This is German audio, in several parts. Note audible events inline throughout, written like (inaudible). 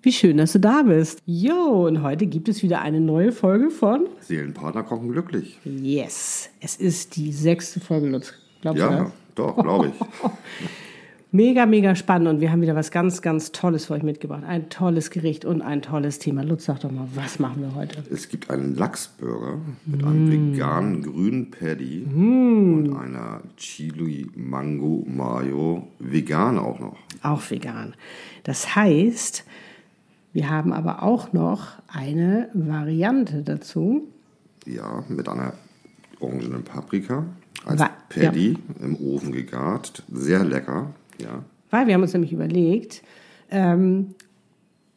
Wie schön, dass du da bist. Jo, und heute gibt es wieder eine neue Folge von Seelenpartner kochen glücklich. Yes, es ist die sechste Folge, Lutz. Glaubst ja, du das? doch, glaube ich. (laughs) mega, mega spannend und wir haben wieder was ganz, ganz Tolles für euch mitgebracht. Ein tolles Gericht und ein tolles Thema. Lutz, sag doch mal, was machen wir heute? Es gibt einen Lachsburger mit mm. einem veganen grünen Paddy mm. und einer Chili Mango Mayo. Vegan auch noch. Auch vegan. Das heißt, wir haben aber auch noch eine Variante dazu. Ja, mit einer orangenen Paprika als Wa Paddy ja. im Ofen gegart. Sehr lecker, ja. Weil wir haben uns nämlich überlegt, ähm,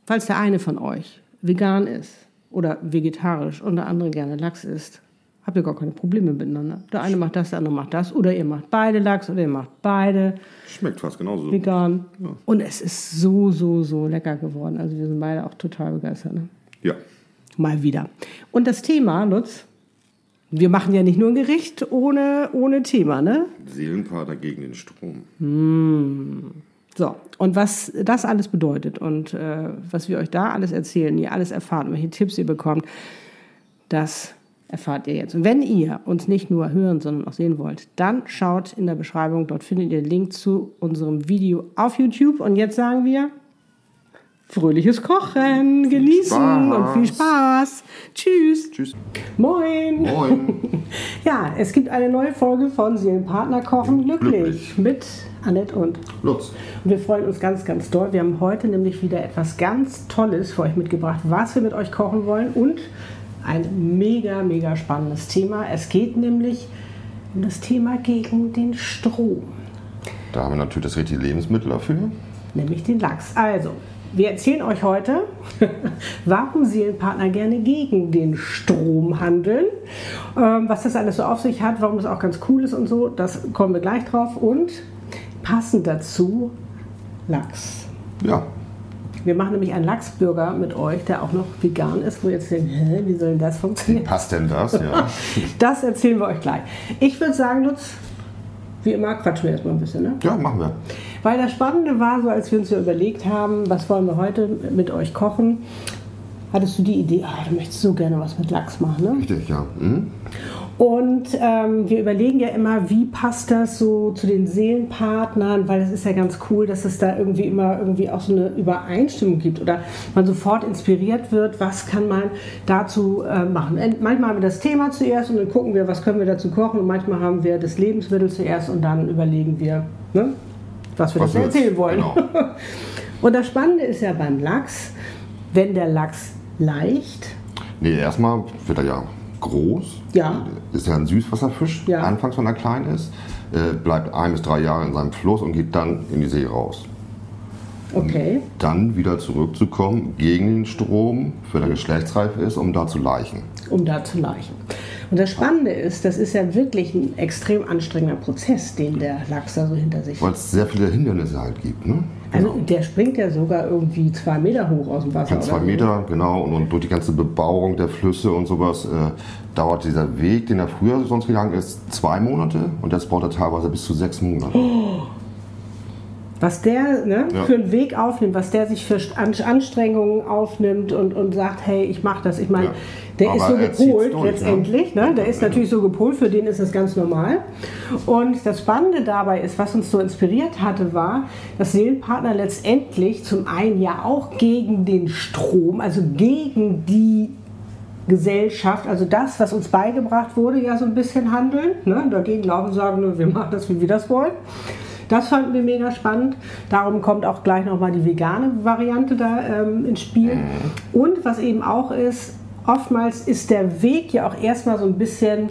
falls der eine von euch vegan ist oder vegetarisch und der andere gerne Lachs isst, habt ihr gar keine Probleme miteinander. Der eine macht das, der andere macht das. Oder ihr macht beide Lachs oder ihr macht beide. Schmeckt fast genauso. Vegan. Ja. Und es ist so, so, so lecker geworden. Also wir sind beide auch total begeistert. Ne? Ja. Mal wieder. Und das Thema, Lutz, wir machen ja nicht nur ein Gericht ohne, ohne Thema, ne? Seelenpaar gegen den Strom. Mmh. So, und was das alles bedeutet und äh, was wir euch da alles erzählen, ihr alles erfahrt, welche Tipps ihr bekommt, das erfahrt ihr jetzt. Und wenn ihr uns nicht nur hören, sondern auch sehen wollt, dann schaut in der Beschreibung, dort findet ihr den Link zu unserem Video auf YouTube. Und jetzt sagen wir fröhliches Kochen, genießen Spaß. und viel Spaß. Tschüss. Tschüss. Moin. Moin. (laughs) ja, es gibt eine neue Folge von Seelenpartner kochen glücklich, glücklich. mit Annette und Lutz. Und wir freuen uns ganz, ganz doll. Wir haben heute nämlich wieder etwas ganz Tolles für euch mitgebracht, was wir mit euch kochen wollen und ein mega, mega spannendes Thema. Es geht nämlich um das Thema gegen den Strom. Da haben wir natürlich das richtige Lebensmittel dafür. Nämlich den Lachs. Also, wir erzählen euch heute, (laughs) warum Seelenpartner gerne gegen den Strom handeln, ähm, was das alles so auf sich hat, warum das auch ganz cool ist und so, das kommen wir gleich drauf und passend dazu Lachs. Ja, wir machen nämlich einen Lachsburger mit euch, der auch noch vegan ist, wo ihr jetzt denkt, hä, wie soll denn das funktionieren? Wie passt denn das? Ja. (laughs) das erzählen wir euch gleich. Ich würde sagen, Lutz, wie immer quatschen wir erstmal ein bisschen, ne? Ja, machen wir. Weil das Spannende war, so als wir uns so überlegt haben, was wollen wir heute mit euch kochen, hattest du die Idee, ah, du möchtest so gerne was mit Lachs machen, ne? Richtig, ja. Mhm. Und ähm, wir überlegen ja immer, wie passt das so zu den Seelenpartnern, weil es ist ja ganz cool, dass es da irgendwie immer irgendwie auch so eine Übereinstimmung gibt oder man sofort inspiriert wird, was kann man dazu äh, machen. Manchmal haben wir das Thema zuerst und dann gucken wir, was können wir dazu kochen und manchmal haben wir das Lebensmittel zuerst und dann überlegen wir, ne, was wir was dazu erzählen wollen. Genau. (laughs) und das Spannende ist ja beim Lachs, wenn der Lachs leicht. Nee, erstmal wird er ja groß. Ja. Ist ja ein Süßwasserfisch, ja. anfangs, wenn er klein ist. Äh, bleibt ein bis drei Jahre in seinem Fluss und geht dann in die See raus. Okay. Um dann wieder zurückzukommen gegen den Strom, wenn er geschlechtsreif ist, um da zu laichen. Um da zu laichen. Und das Spannende ist, das ist ja wirklich ein extrem anstrengender Prozess, den der Lachs da so hinter sich hat. Weil es sehr viele Hindernisse halt gibt. Ne? Also genau. der springt ja sogar irgendwie zwei Meter hoch aus dem Wasser. Ja, zwei Meter, genau. Und, und, durch die ganze Bebauung der Flüsse und sowas äh, dauert dieser Weg, den er früher sonst gegangen ist, zwei Monate. Und jetzt braucht er teilweise bis zu sechs Monate. Oh. Was der ne, ja. für einen Weg aufnimmt, was der sich für Anstrengungen aufnimmt und, und sagt, hey, ich mache das. Ich meine, ja. der Aber ist so gepolt durch, ne? letztendlich. Ne? Der ist natürlich so gepolt, für den ist das ganz normal. Und das Spannende dabei ist, was uns so inspiriert hatte, war, dass Seelenpartner letztendlich zum einen ja auch gegen den Strom, also gegen die Gesellschaft, also das, was uns beigebracht wurde, ja so ein bisschen handeln. Ne? Dagegen laufen sagen, wir machen das, wie wir das wollen. Das fanden wir mega spannend. Darum kommt auch gleich nochmal die vegane Variante da ähm, ins Spiel. Mhm. Und was eben auch ist, oftmals ist der Weg ja auch erstmal so ein bisschen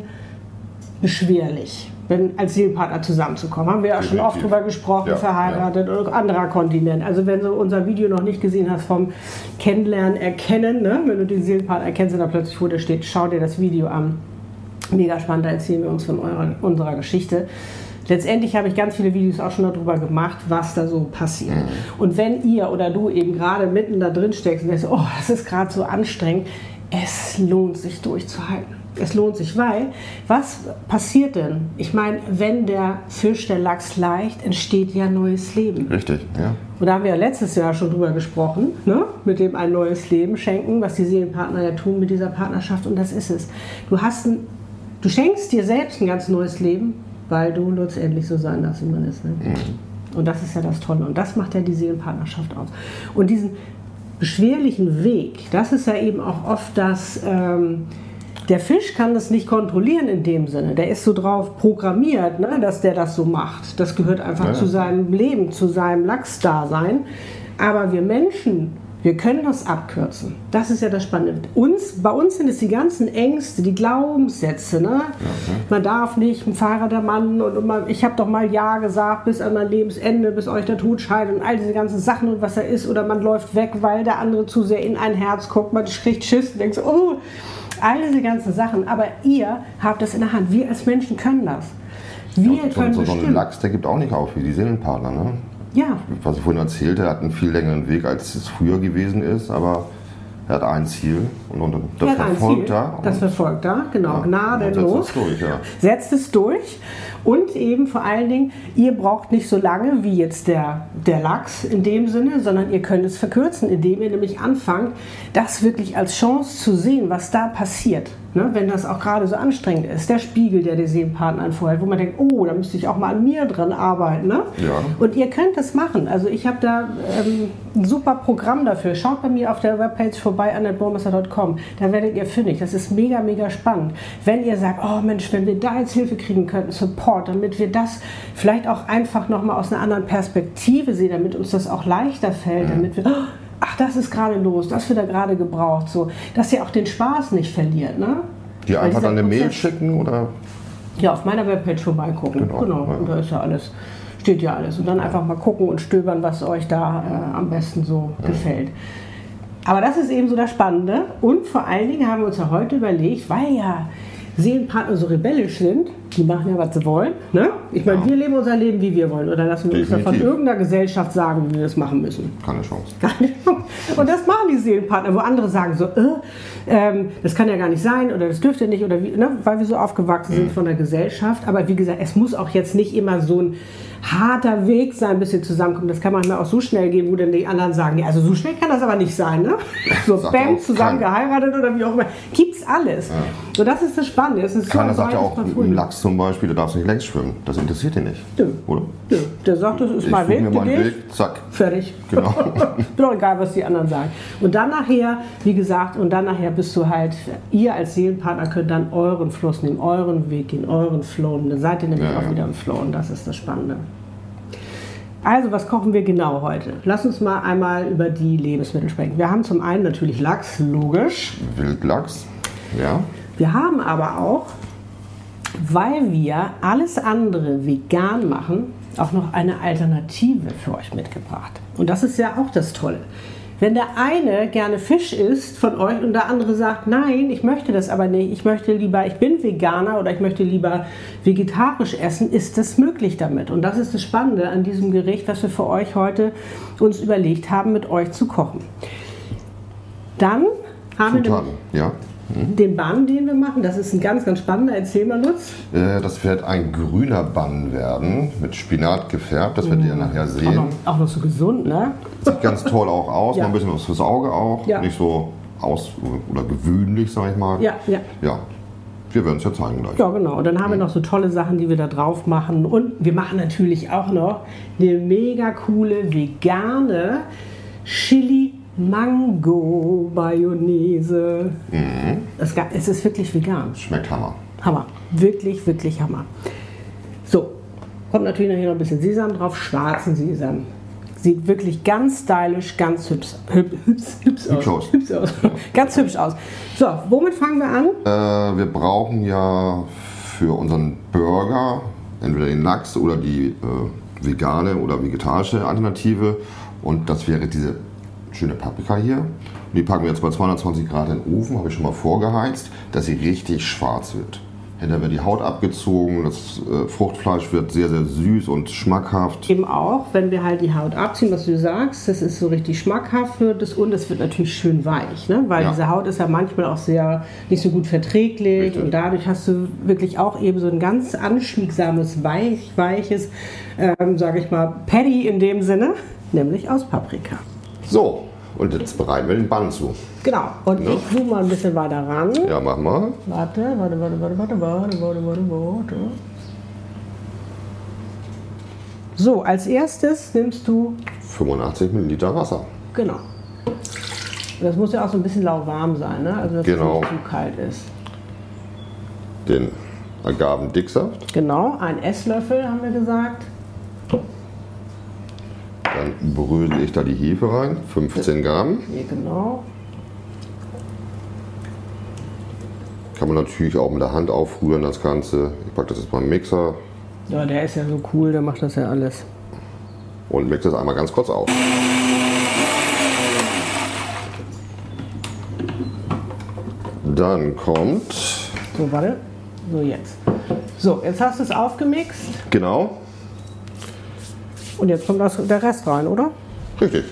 beschwerlich, wenn als Seelenpartner zusammenzukommen. Haben wir ja schon oft drüber gesprochen, ja, verheiratet ja. oder anderer Kontinent. Also wenn du unser Video noch nicht gesehen hast vom Kennenlernen, Erkennen, ne? wenn du den Seelenpartner erkennst und da plötzlich vor dir steht, schau dir das Video an. Mega spannend, da erzählen wir uns von eurer, unserer Geschichte. Letztendlich habe ich ganz viele Videos auch schon darüber gemacht, was da so passiert. Mhm. Und wenn ihr oder du eben gerade mitten da drin steckst und denkst, oh, das ist gerade so anstrengend, es lohnt sich durchzuhalten. Es lohnt sich, weil was passiert denn? Ich meine, wenn der Fisch, der Lachs leicht, entsteht ja neues Leben. Richtig, ja. Und da haben wir ja letztes Jahr schon drüber gesprochen, ne? mit dem ein neues Leben schenken, was die Seelenpartner ja tun mit dieser Partnerschaft. Und das ist es. Du hast ein, du schenkst dir selbst ein ganz neues Leben, weil du letztendlich so sein darfst, wie man ist. Ne? Mhm. Und das ist ja das Tolle. Und das macht ja die Seelenpartnerschaft aus. Und diesen beschwerlichen Weg, das ist ja eben auch oft das. Ähm, der Fisch kann das nicht kontrollieren in dem Sinne. Der ist so drauf programmiert, ne, dass der das so macht. Das gehört einfach ja. zu seinem Leben, zu seinem Lachsdasein. Aber wir Menschen, wir können das abkürzen. Das ist ja das Spannende. Uns, bei uns sind es die ganzen Ängste, die Glaubenssätze. Ne? Okay. Man darf nicht, ein Fahrer der Mann und man, ich habe doch mal Ja gesagt bis an mein Lebensende, bis euch der Tod scheidet und all diese ganzen Sachen und was er ist. Oder man läuft weg, weil der andere zu sehr in ein Herz guckt. Man kriegt Schiss und denkt so, oh, all diese ganzen Sachen. Aber ihr habt es in der Hand. Wir als Menschen können das. Wir ja, können so, so ein Lachs, der gibt auch nicht auf wie die Seelenpartner. Ne? Ja. Was ich vorhin erzählte, er hat einen viel längeren Weg, als es früher gewesen ist, aber er hat ein Ziel und, und das verfolgt er. Das verfolgt er, genau, ja, gnadenlos. Setzt es durch, ja. Setzt es durch. Und eben vor allen Dingen, ihr braucht nicht so lange wie jetzt der, der Lachs in dem Sinne, sondern ihr könnt es verkürzen, indem ihr nämlich anfangt, das wirklich als Chance zu sehen, was da passiert. Ne, wenn das auch gerade so anstrengend ist, der Spiegel, der die Seelenpartner anvorhält, wo man denkt, oh, da müsste ich auch mal an mir dran arbeiten. Ne? Ja. Und ihr könnt das machen. Also ich habe da ähm, ein super Programm dafür. Schaut bei mir auf der Webpage vorbei, annetbormesser.com. Da werdet ihr fündig. Das ist mega, mega spannend. Wenn ihr sagt, oh Mensch, wenn wir da jetzt Hilfe kriegen könnten, Support, damit wir das vielleicht auch einfach nochmal aus einer anderen Perspektive sehen, damit uns das auch leichter fällt, mhm. damit wir... Oh, ach, das ist gerade los, das wird er gerade gebraucht, so, dass ihr auch den Spaß nicht verliert, ne? Die einfach dann eine Mail schicken oder? Ja, auf meiner Webpage vorbeigucken. Genau, genau. Ja. und da ist ja alles, steht ja alles. Und dann einfach mal gucken und stöbern, was euch da äh, am besten so ja. gefällt. Aber das ist eben so das Spannende. Und vor allen Dingen haben wir uns ja heute überlegt, weil ja Seelenpartner so rebellisch sind, die machen ja, was sie wollen. Ne? Ich meine, ja. wir leben unser Leben, wie wir wollen. Oder lassen wir uns von irgendeiner Gesellschaft sagen, wie wir das machen müssen. Keine Chance. Keine Chance. Und das machen die Seelenpartner, wo andere sagen so, äh, ähm, das kann ja gar nicht sein oder das dürfte nicht, oder wie, ne? weil wir so aufgewachsen mhm. sind von der Gesellschaft. Aber wie gesagt, es muss auch jetzt nicht immer so ein harter Weg sein, bis ihr zusammenkommt. Das kann manchmal auch so schnell gehen, wo dann die anderen sagen, ja, also so schnell kann das aber nicht sein. Ne? (laughs) So bam, zusammen geheiratet oder wie auch immer. Gibt's alles. Ja. So, das ist das Spannende. Es ist Keiner so sagt ja auch, im Lachs zum Beispiel, du darfst nicht längs schwimmen. Das interessiert ihn nicht. Nö. Oder? Nö. Der sagt, das ist ich mein Weg. Mir meinen Weg, zack. Fertig. Genau. (laughs) Doch egal, was die anderen sagen. Und dann nachher, wie gesagt, und dann nachher bist du halt, ihr als Seelenpartner könnt dann euren Fluss nehmen, euren Weg gehen, euren Flow. Und dann seid ihr nämlich ja, auch ja. wieder im Flow. Und das ist das Spannende. Also, was kochen wir genau heute? Lass uns mal einmal über die Lebensmittel sprechen. Wir haben zum einen natürlich Lachs, logisch. Wildlachs, ja. Wir haben aber auch, weil wir alles andere vegan machen, auch noch eine Alternative für euch mitgebracht. Und das ist ja auch das Tolle. Wenn der eine gerne Fisch isst von euch und der andere sagt, nein, ich möchte das aber nicht, ich möchte lieber, ich bin Veganer oder ich möchte lieber vegetarisch essen, ist das möglich damit. Und das ist das Spannende an diesem Gericht, was wir für euch heute uns überlegt haben, mit euch zu kochen. Dann haben Zutaten, wir ja. Mhm. Den Bann, den wir machen, das ist ein ganz, ganz spannender. Erzähl mal, Lutz. Äh, das wird ein grüner Bann werden, mit Spinat gefärbt. Das werdet ihr mhm. nachher sehen. Auch noch, auch noch, so gesund, ne? Sieht ganz toll auch aus, (laughs) ja. mal ein bisschen was fürs Auge auch. Ja. Nicht so aus- oder gewöhnlich, sag ich mal. Ja, ja. Ja. Wir werden es ja zeigen gleich. Ja, genau. Und dann haben mhm. wir noch so tolle Sachen, die wir da drauf machen. Und wir machen natürlich auch noch eine mega coole vegane Chili Mango Mayonnaise. Mhm. Es, es ist wirklich vegan. Schmeckt Hammer. Hammer. Wirklich, wirklich Hammer. So, kommt natürlich noch hier noch ein bisschen Sesam drauf, schwarzen Sesam. Sieht wirklich ganz stylisch, ganz hübsch, hübsch, hübsch, hübsch aus. Hübsch aus. (laughs) ganz hübsch aus. So, womit fangen wir an? Äh, wir brauchen ja für unseren Burger entweder den Lachs oder die äh, vegane oder vegetarische Alternative. Und das wäre diese schöne Paprika hier. Die packen wir jetzt bei 220 Grad in den Ofen, habe ich schon mal vorgeheizt, dass sie richtig schwarz wird. Hinterher wird die Haut abgezogen, das äh, Fruchtfleisch wird sehr, sehr süß und schmackhaft. Eben auch, wenn wir halt die Haut abziehen, was du sagst, das ist so richtig schmackhaft wird es und es wird natürlich schön weich, ne? weil ja. diese Haut ist ja manchmal auch sehr nicht so gut verträglich richtig. und dadurch hast du wirklich auch eben so ein ganz anschmiegsames, weich, weiches, ähm, sage ich mal, Patty in dem Sinne, nämlich aus Paprika. So, und jetzt bereiten wir den Bann zu. Genau. Und ja. ich zoome mal ein bisschen weiter ran. Ja, mach mal. Warte, warte, warte, warte, warte, warte, warte, warte, warte. So, als erstes nimmst du 85 Milliliter Wasser. Genau. Das muss ja auch so ein bisschen lauwarm sein, ne? Also dass genau. es nicht zu kalt ist. Den Agavendicksaft. Genau, ein Esslöffel haben wir gesagt. Dann brösel ich da die Hefe rein, 15 Gramm. Ja, genau. Kann man natürlich auch mit der Hand aufrühren, das Ganze. Ich packe das jetzt beim Mixer. Ja, der ist ja so cool, der macht das ja alles. Und mixe das einmal ganz kurz auf. Dann kommt. So, warte. So, jetzt. So, jetzt hast du es aufgemixt. Genau. Und jetzt kommt das, der Rest rein, oder? Richtig.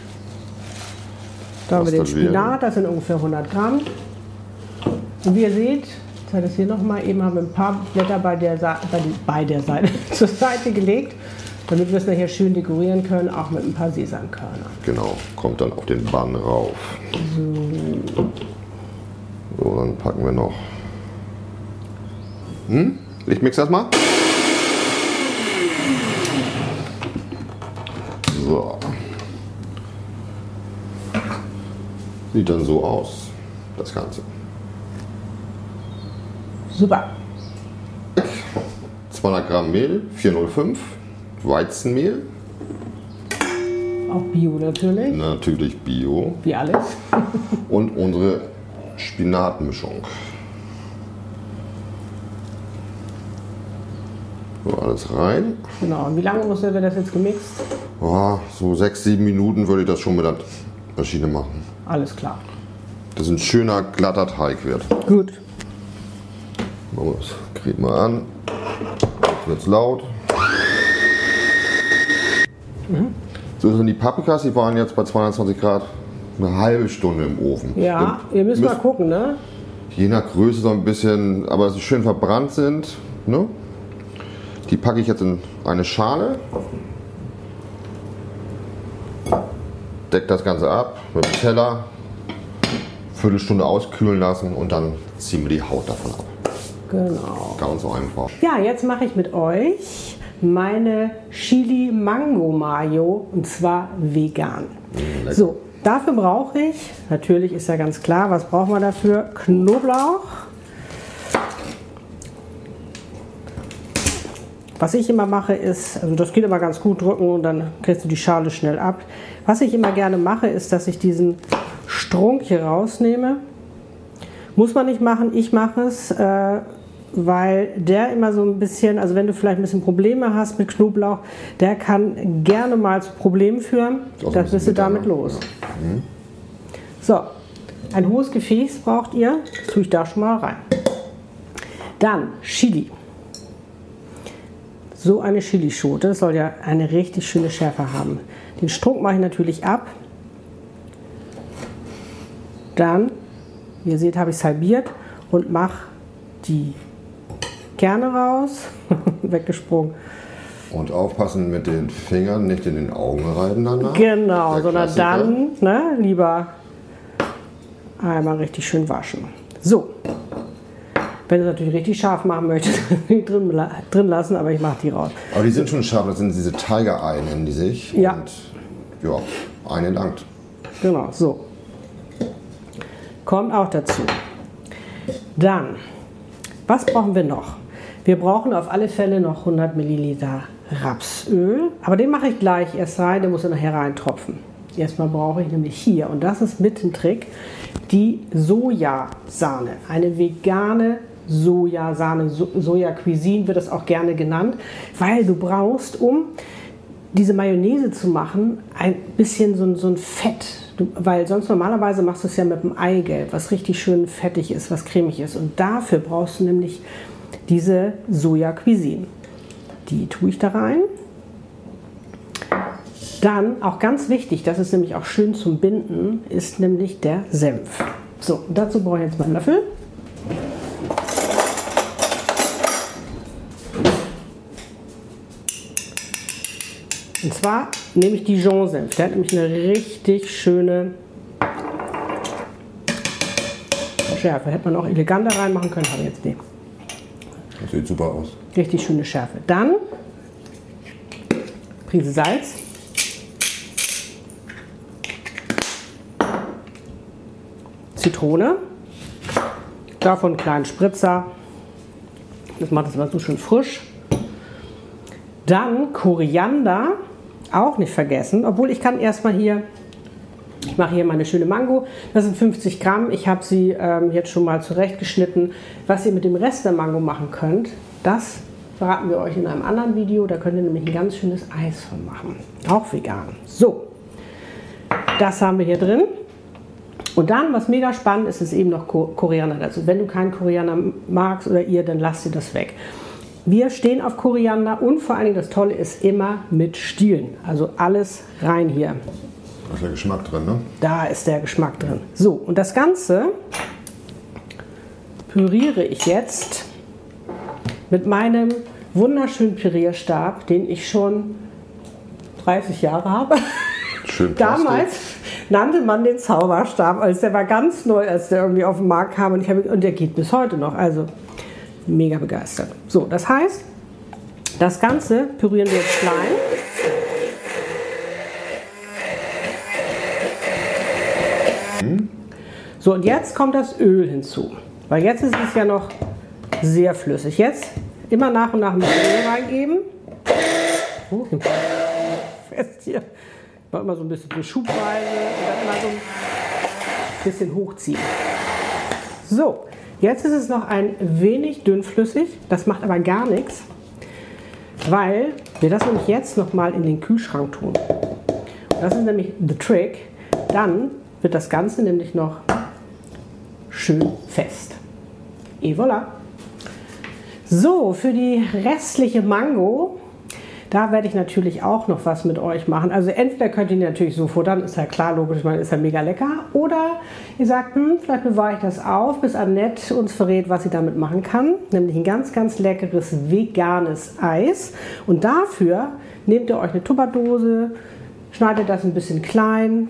Da haben wir den Spinat, das sind ungefähr 100 Gramm. Und wie ihr seht, ich zeige das hier nochmal, eben haben wir ein paar Blätter bei der, Seite, bei, der Seite (laughs) zur Seite gelegt, damit wir es nachher schön dekorieren können, auch mit ein paar Sesamkörner. Genau, kommt dann auf den Bann rauf. So. So, dann packen wir noch. Hm? Ich mix das mal. So. Sieht dann so aus, das Ganze. Super. 200 Gramm Mehl, 405, Weizenmehl. Auch Bio natürlich. Natürlich Bio. Wie alles. (laughs) Und unsere Spinatmischung. So, alles rein. Genau. Und wie lange muss wir das jetzt gemixt? Oh, so sechs, sieben Minuten würde ich das schon mit der Maschine machen. Alles klar. Dass ein schöner, glatter Teig wird. Gut. Machen wir das Krieg mal an. Jetzt wird es laut. Mhm. So sind die Paprikas, die waren jetzt bei 220 Grad eine halbe Stunde im Ofen. Ja, ihr müsst, müsst mal gucken, ne? Je nach Größe so ein bisschen, aber dass sie schön verbrannt sind. Ne? Die packe ich jetzt in eine Schale. Deck das Ganze ab mit dem Teller. Viertelstunde auskühlen lassen und dann ziehen wir die Haut davon ab. Genau. Ganz einfach. Ja, jetzt mache ich mit euch meine Chili Mango Mayo und zwar vegan. Mm, so, dafür brauche ich, natürlich ist ja ganz klar, was brauchen wir dafür? Knoblauch. Was ich immer mache ist, also das geht immer ganz gut drücken und dann kriegst du die Schale schnell ab. Was ich immer gerne mache, ist, dass ich diesen Strunk hier rausnehme. Muss man nicht machen, ich mache es. Äh, weil der immer so ein bisschen, also wenn du vielleicht ein bisschen Probleme hast mit Knoblauch, der kann gerne mal zu Problemen führen. Das bist du damit los. Ja. Mhm. So, ein hohes Gefäß braucht ihr. Das tue ich da schon mal rein. Dann Chili. So eine Chilischote soll ja eine richtig schöne Schärfe haben. Den Strunk mache ich natürlich ab. Dann, wie ihr seht, habe ich es halbiert und mache die Kerne raus, (laughs) weggesprungen. Und aufpassen mit den Fingern, nicht in den Augen reiben danach. Genau, Der sondern dann ne, lieber einmal richtig schön waschen. So, wenn du es natürlich richtig scharf machen möchtest, (laughs) drin, drin lassen, aber ich mache die raus. Aber die sind schon scharf, das sind diese Tiger-Eye, nennen die sich. Ja. Und ja, eine langt. Genau, so. Kommt auch dazu. Dann, was brauchen wir noch? Wir brauchen auf alle Fälle noch 100 Milliliter Rapsöl, aber den mache ich gleich erst rein, der muss er nachher reintropfen. Erstmal brauche ich nämlich hier, und das ist mit ein Trick, die Sojasahne. Eine vegane Sojasahne, so Soja Cuisine wird das auch gerne genannt, weil du brauchst, um diese Mayonnaise zu machen, ein bisschen so, so ein Fett. Du, weil sonst normalerweise machst du es ja mit dem Eigelb, was richtig schön fettig ist, was cremig ist. Und dafür brauchst du nämlich diese Soja Cuisine. Die tue ich da rein. Dann auch ganz wichtig, das ist nämlich auch schön zum Binden, ist nämlich der Senf. So, dazu brauche ich jetzt meinen Löffel. Und zwar nehme ich Dijon-Senf. Der hat nämlich eine richtig schöne Schärfe. Hätte man auch eleganter reinmachen können, aber jetzt nicht. Das sieht super aus. Richtig schöne Schärfe. Dann Prise Salz. Zitrone. Davon einen kleinen Spritzer. Das macht es immer so schön frisch. Dann Koriander. Auch nicht vergessen. Obwohl ich kann erstmal hier ich mache hier meine schöne Mango. Das sind 50 Gramm. Ich habe sie ähm, jetzt schon mal zurechtgeschnitten. Was ihr mit dem Rest der Mango machen könnt, das verraten wir euch in einem anderen Video. Da könnt ihr nämlich ein ganz schönes Eis von machen. Auch vegan. So, das haben wir hier drin. Und dann, was mega spannend ist, ist eben noch Koriander dazu. Wenn du keinen Koriander magst oder ihr, dann lasst ihr das weg. Wir stehen auf Koriander und vor allen Dingen das Tolle ist immer mit Stielen. Also alles rein hier. Da ist der Geschmack drin, ne? Da ist der Geschmack drin. So, und das Ganze püriere ich jetzt mit meinem wunderschönen Pürierstab, den ich schon 30 Jahre habe. Schön (laughs) Plastik. Damals nannte man den Zauberstab, als der war ganz neu, als der irgendwie auf den Markt kam und, ich hab, und der geht bis heute noch. Also mega begeistert. So, das heißt, das Ganze pürieren wir jetzt klein. So, und jetzt kommt das Öl hinzu. Weil jetzt ist es ja noch sehr flüssig. Jetzt immer nach und nach ein bisschen Öl reingeben. Oh, fest hier. Mal immer so ein bisschen schubweise und dann immer so ein bisschen hochziehen. So, jetzt ist es noch ein wenig dünnflüssig. Das macht aber gar nichts, weil wir das nämlich jetzt noch mal in den Kühlschrank tun. Und das ist nämlich the trick. Dann wird das Ganze nämlich noch schön fest. Et voilà. So, für die restliche Mango, da werde ich natürlich auch noch was mit euch machen. Also entweder könnt ihr natürlich so futtern, ist ja klar, logisch, meine, ist ja mega lecker. Oder ihr sagt, hm, vielleicht bewahre ich das auf, bis Annette uns verrät, was sie damit machen kann. Nämlich ein ganz, ganz leckeres veganes Eis. Und dafür nehmt ihr euch eine Tupperdose, schneidet das ein bisschen klein,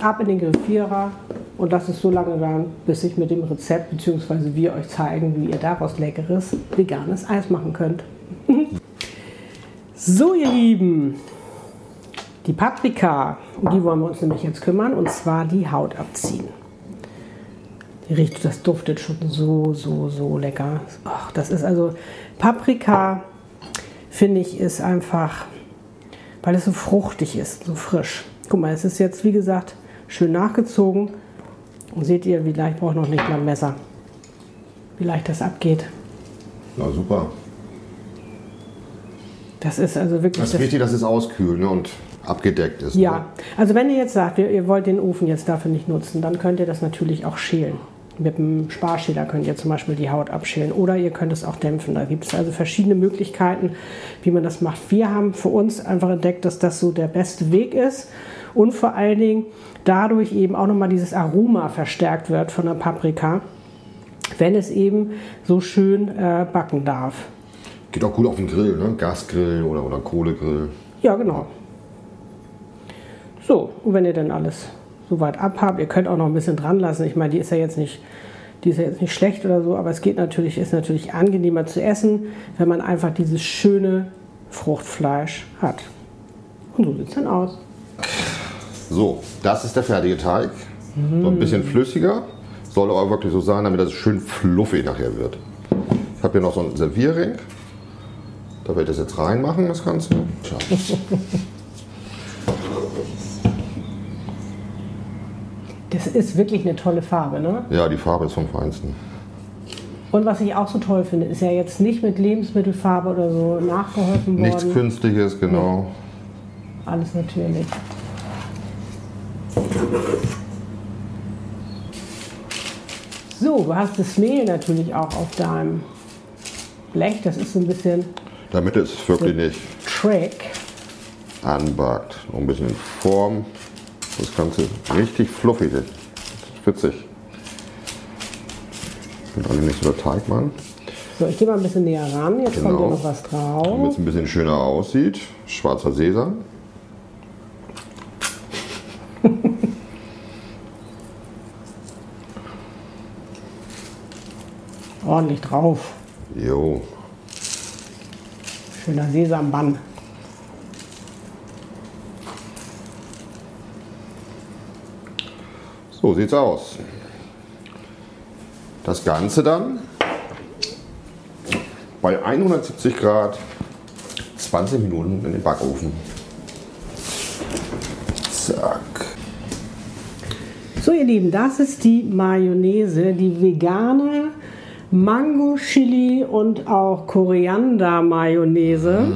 ab in den Griffierer und lasst es so lange dann, bis ich mit dem Rezept bzw. wir euch zeigen, wie ihr daraus leckeres veganes Eis machen könnt. So, ihr Lieben, die Paprika, um die wollen wir uns nämlich jetzt kümmern und zwar die Haut abziehen. Die riecht, das duftet schon so, so, so lecker. Ach, das ist also Paprika, finde ich, ist einfach, weil es so fruchtig ist, so frisch. Guck mal, es ist jetzt, wie gesagt, schön nachgezogen. Und seht ihr, wie leicht braucht noch nicht mal ein Messer. Wie leicht das abgeht. Na super. Das ist also wirklich. Das ist wichtig, dass es auskühlt ne, und abgedeckt ist. Ja, oder? also wenn ihr jetzt sagt, ihr, ihr wollt den Ofen jetzt dafür nicht nutzen, dann könnt ihr das natürlich auch schälen. Mit einem Sparschäler könnt ihr zum Beispiel die Haut abschälen oder ihr könnt es auch dämpfen. Da gibt es also verschiedene Möglichkeiten, wie man das macht. Wir haben für uns einfach entdeckt, dass das so der beste Weg ist und vor allen Dingen dadurch eben auch nochmal dieses Aroma verstärkt wird von der Paprika, wenn es eben so schön äh, backen darf. Geht auch gut auf den Grill, ne? Gasgrill oder, oder Kohlegrill. Ja, genau. So, und wenn ihr dann alles soweit abhabt, ihr könnt auch noch ein bisschen dran lassen. Ich meine, die ist ja jetzt nicht, die ist ja jetzt nicht schlecht oder so, aber es geht natürlich, ist natürlich angenehmer zu essen, wenn man einfach dieses schöne Fruchtfleisch hat. Und so sieht es dann aus. So, das ist der fertige Teig. So ein bisschen flüssiger. Soll aber wirklich so sein, damit das schön fluffig nachher wird. Ich habe hier noch so einen Servierring. Da werde ich das jetzt reinmachen, das Ganze. Das ist wirklich eine tolle Farbe, ne? Ja, die Farbe ist vom Feinsten. Und was ich auch so toll finde, ist ja jetzt nicht mit Lebensmittelfarbe oder so nachgeholfen worden. Nichts Künstliches, genau. Nee. Alles natürlich. So, du hast das Mehl natürlich auch auf deinem Blech. Das ist so ein bisschen. Damit es wirklich nicht Trick. anbackt. Noch ein bisschen in Form. Das Ganze richtig fluffig. Ist witzig. Ich bin alle nicht so der Teigmann. So, ich gehe mal ein bisschen näher ran. Jetzt Genau. kommt ja noch was Damit drauf. es ein bisschen schöner aussieht. Schwarzer Sesam. (laughs) Ordentlich drauf. Jo. Schöner Sesambann. So sieht's aus. Das Ganze dann bei 170 Grad 20 Minuten in den Backofen. Zack. So, ihr Lieben, das ist die Mayonnaise, die vegane Mango, Chili und auch Koriander-Mayonnaise.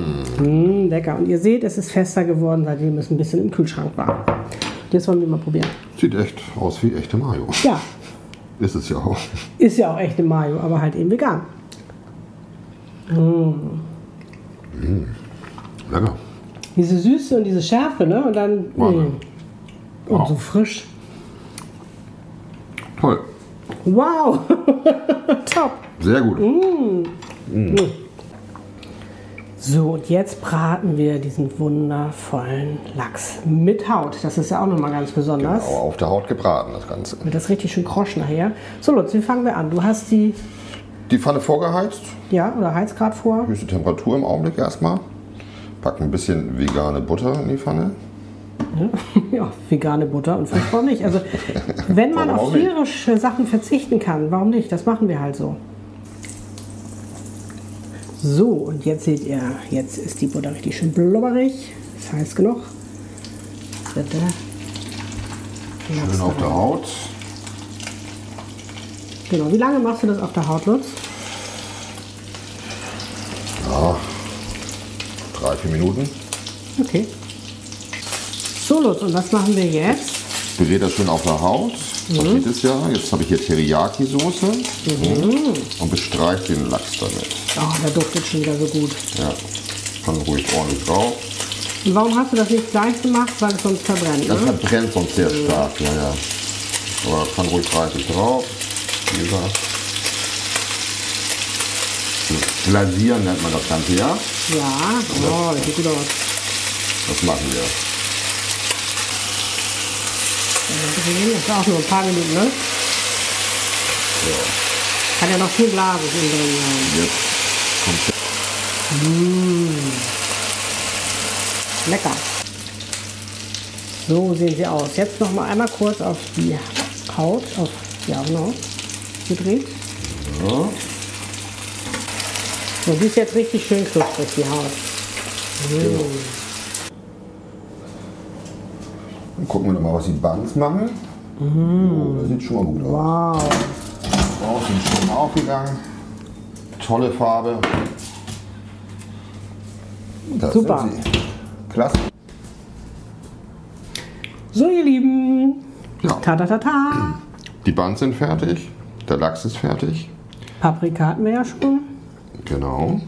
Mm, lecker. Und ihr seht, es ist fester geworden, seitdem es ein bisschen im Kühlschrank war. Jetzt wollen wir mal probieren. Sieht echt aus wie echte Mayo. Ja, Ist es ja auch. ist ja auch echte Mayo, aber halt eben vegan. Lecker. Diese Süße und diese Schärfe, ne? Und dann. Mm. Und Wow. so frisch. Toll. Wow! (laughs) Top! Sehr gut. So, und jetzt braten wir diesen wundervollen Lachs mit Haut. Das ist ja auch nochmal ganz besonders. Aber auf der Haut gebraten, das Ganze. Wird das richtig schön krosch nachher. So, Lutz, wie fangen wir an? Du hast die, Die Pfanne vorgeheizt. ja, oder Heizgrad vor. Höchste Temperatur im Augenblick erstmal. Packen ein bisschen vegane Butter in die Pfanne. (laughs) Ja, vegane Butter und vielleicht warum nicht. Also, wenn man (laughs) auf tierische Sachen verzichten kann, warum nicht? Das machen wir halt so. So, und jetzt seht ihr, jetzt ist die Butter richtig schön blubberig. Das heißt genug. Bitte. Schön auf der Haut. Genau, wie lange machst du das auf der Haut, Lutz? Ja, drei, vier Minuten. Okay. So, Lutz, und was machen wir jetzt? Berät das schön auf der Haut. Man sieht es ja. Jetzt habe ich hier Teriyaki-Soße und bestreiche den Lachs damit. Oh, der duftet schon wieder so gut. Ja, kann ruhig ordentlich drauf. Und warum hast du das nicht gleich gemacht? Weil es sonst verbrennt, Das ne? verbrennt sonst sehr stark, ja, ja. Aber kann ruhig reichlich drauf. Wie gesagt. Glasieren nennt man das Ganze, ja? Ja, oh, das sieht gut aus. Das machen wir. Das ist auch nur ein paar Minuten, ne? So, Kann ja noch viel Glas innen drin sein. jetzt kommt Lecker. So sehen sie aus. Jetzt noch mal einmal kurz auf die Haut, auf, ja genau, gedreht. ja. So, die ist jetzt richtig schön knusprig, die Haut. Genau. Dann gucken wir noch mal, was die Buns machen. Oh, das sieht schon mal gut aus. Wow. Auch sind schon aufgegangen. Tolle Farbe. Das Super. Klasse. So, ihr Lieben. Ja. Ta ta ta ta. Die Buns sind fertig. Der Lachs ist fertig. Paprika hatten wir ja schon. Genau.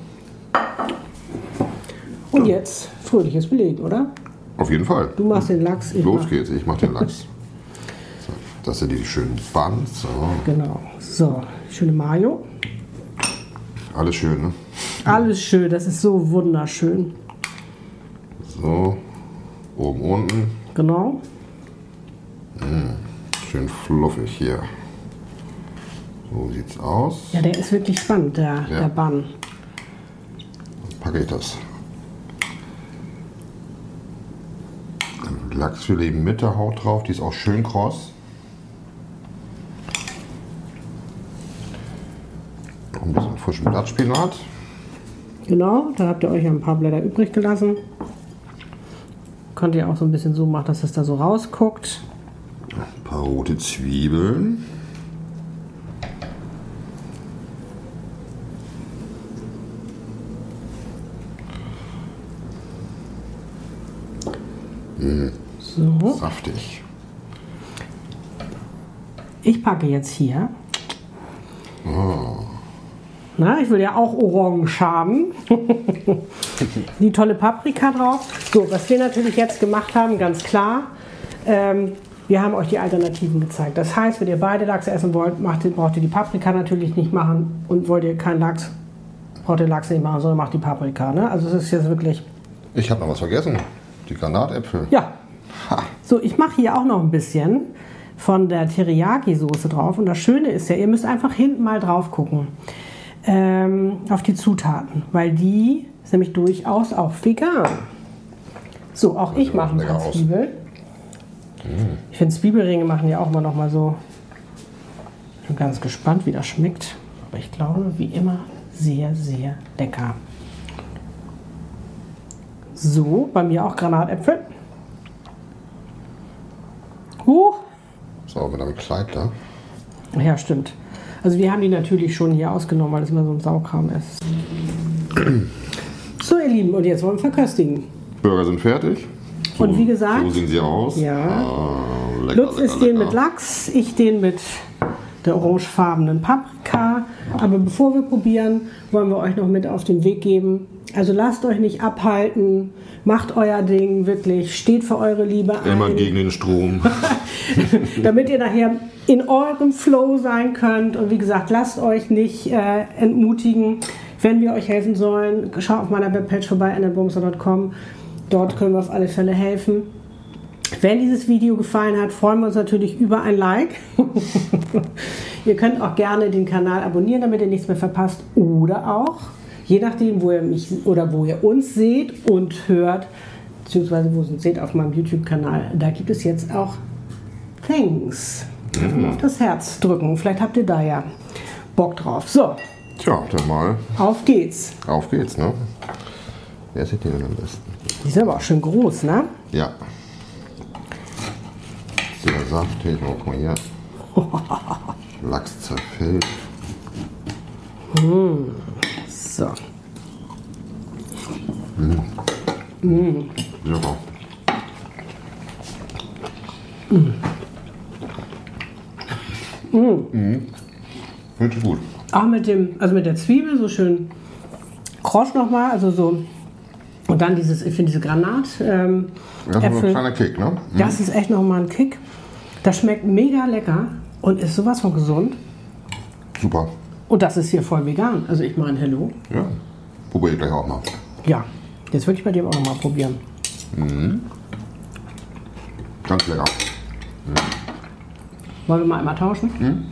Und jetzt fröhliches Belegen, oder? Auf jeden Fall. Du machst den Lachs. Ich Los mach, geht's, ich mach den Lachs. (laughs) So, das sind die schönen Buns. So, Genau. So, schöne Mayo. alles schön, ne? Alles schön, das ist so wunderschön. So, oben, unten. Genau. Schön fluffig hier. So sieht's aus. Ja, der ist wirklich spannend, der, Ja. der Bann. Packe ich das. Lachsfilet mit der Haut drauf, die ist auch schön kross. Noch ein bisschen frischen Blattspinat. Genau, da habt ihr euch ein paar Blätter übrig gelassen. Könnt ihr auch so ein bisschen so machen, dass es da so rausguckt. Ein paar rote Zwiebeln. So, Saftig. ich packe jetzt hier Na, ich will ja auch Orange haben. (laughs) die tolle Paprika drauf. So, was wir natürlich jetzt gemacht haben, ganz klar, ähm, wir haben euch die Alternativen gezeigt. Das heißt, wenn ihr beide Lachs essen wollt, macht, braucht ihr die Paprika natürlich nicht machen und wollt ihr keinen Lachs, braucht ihr Lachs nicht machen, sondern macht die Paprika. Ne? Also es ist jetzt wirklich... Ich habe noch was vergessen. Die Granatäpfel. Ja. So, ich mache hier auch noch ein bisschen von der Teriyaki-Soße drauf. Und das Schöne ist ja, ihr müsst einfach hinten mal drauf gucken ähm, auf die Zutaten, weil die ist nämlich durchaus auch vegan. So, auch ich mache ein paar Zwiebeln. Mm. Ich finde Zwiebelringe machen ja auch immer noch mal so. Ich bin ganz gespannt, wie das schmeckt. Aber ich glaube, wie immer, sehr, sehr lecker. So, bei mir auch Granatäpfel. Huch, so, mit einem Kleid da. Ja, stimmt. Also wir haben die natürlich schon hier ausgenommen, weil es immer so ein Saukram ist. so, ihr Lieben, und jetzt wollen wir verköstigen. Burger sind fertig. So, und wie gesagt, so sehen sie aus. Ja. Ah, lecker, Lutz ist den mit Lachs, ich den mit der orangefarbenen Paprika. Aber bevor wir probieren, wollen wir euch noch mit auf den Weg geben. Also lasst euch nicht abhalten, macht euer Ding wirklich, steht für eure Liebe ein. Immer gegen den Strom. (laughs) Damit ihr nachher in eurem Flow sein könnt. Und wie gesagt, lasst euch nicht äh, entmutigen. Wenn wir euch helfen sollen, schaut auf meiner Webpage vorbei, annabumser.com. Dort können wir auf alle Fälle helfen. Wenn dieses Video gefallen hat, freuen wir uns natürlich über ein Like. (laughs) ihr könnt auch gerne den Kanal abonnieren, damit ihr nichts mehr verpasst. Oder auch, je nachdem, wo ihr mich oder wo ihr uns seht und hört, beziehungsweise wo ihr uns seht auf meinem YouTube-Kanal, da gibt es jetzt auch Thanks. Mhm. Auf das Herz drücken. Vielleicht habt ihr da ja Bock drauf. So. Tja, dann mal. Auf geht's. Auf geht's, ne? Wer sieht den denn am besten? Die ist aber auch schön groß, ne? Ja. Der Saft, hier, guck mal hier. (laughs) Lachs zerfällt. Mm. So. Mm. Mm. Ja. Mm. Mm. Mhm. Richtig gut. Auch mit dem, also mit der Zwiebel so schön krosch nochmal, also so. Und dann dieses, ich finde diese Granat. Ähm, das ist ein kleiner Kick, ne? Mhm. Das ist echt nochmal ein Kick. Das schmeckt mega lecker und ist sowas von gesund. Super. Und das ist hier voll vegan. Also ich meine, hello. Ja. Probiere ich gleich auch mal. Ja. Jetzt würde ich bei dir auch nochmal probieren. Mhm. Ganz lecker. Mhm. Wollen wir mal einmal tauschen? Hm?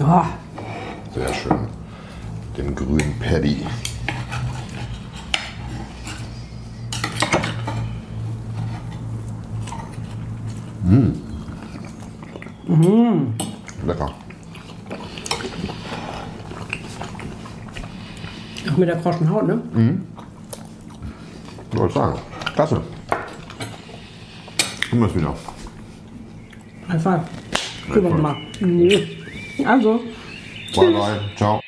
Oh. Sehr schön. Den grünen Paddy. Mmh. Mmh. Lecker. Auch mit der kroschen Haut, ne? Mhm. Soll sagen. Klasse. Immer wieder. Einfach. Gucken wir mal. Also. Bye, bye. Ciao.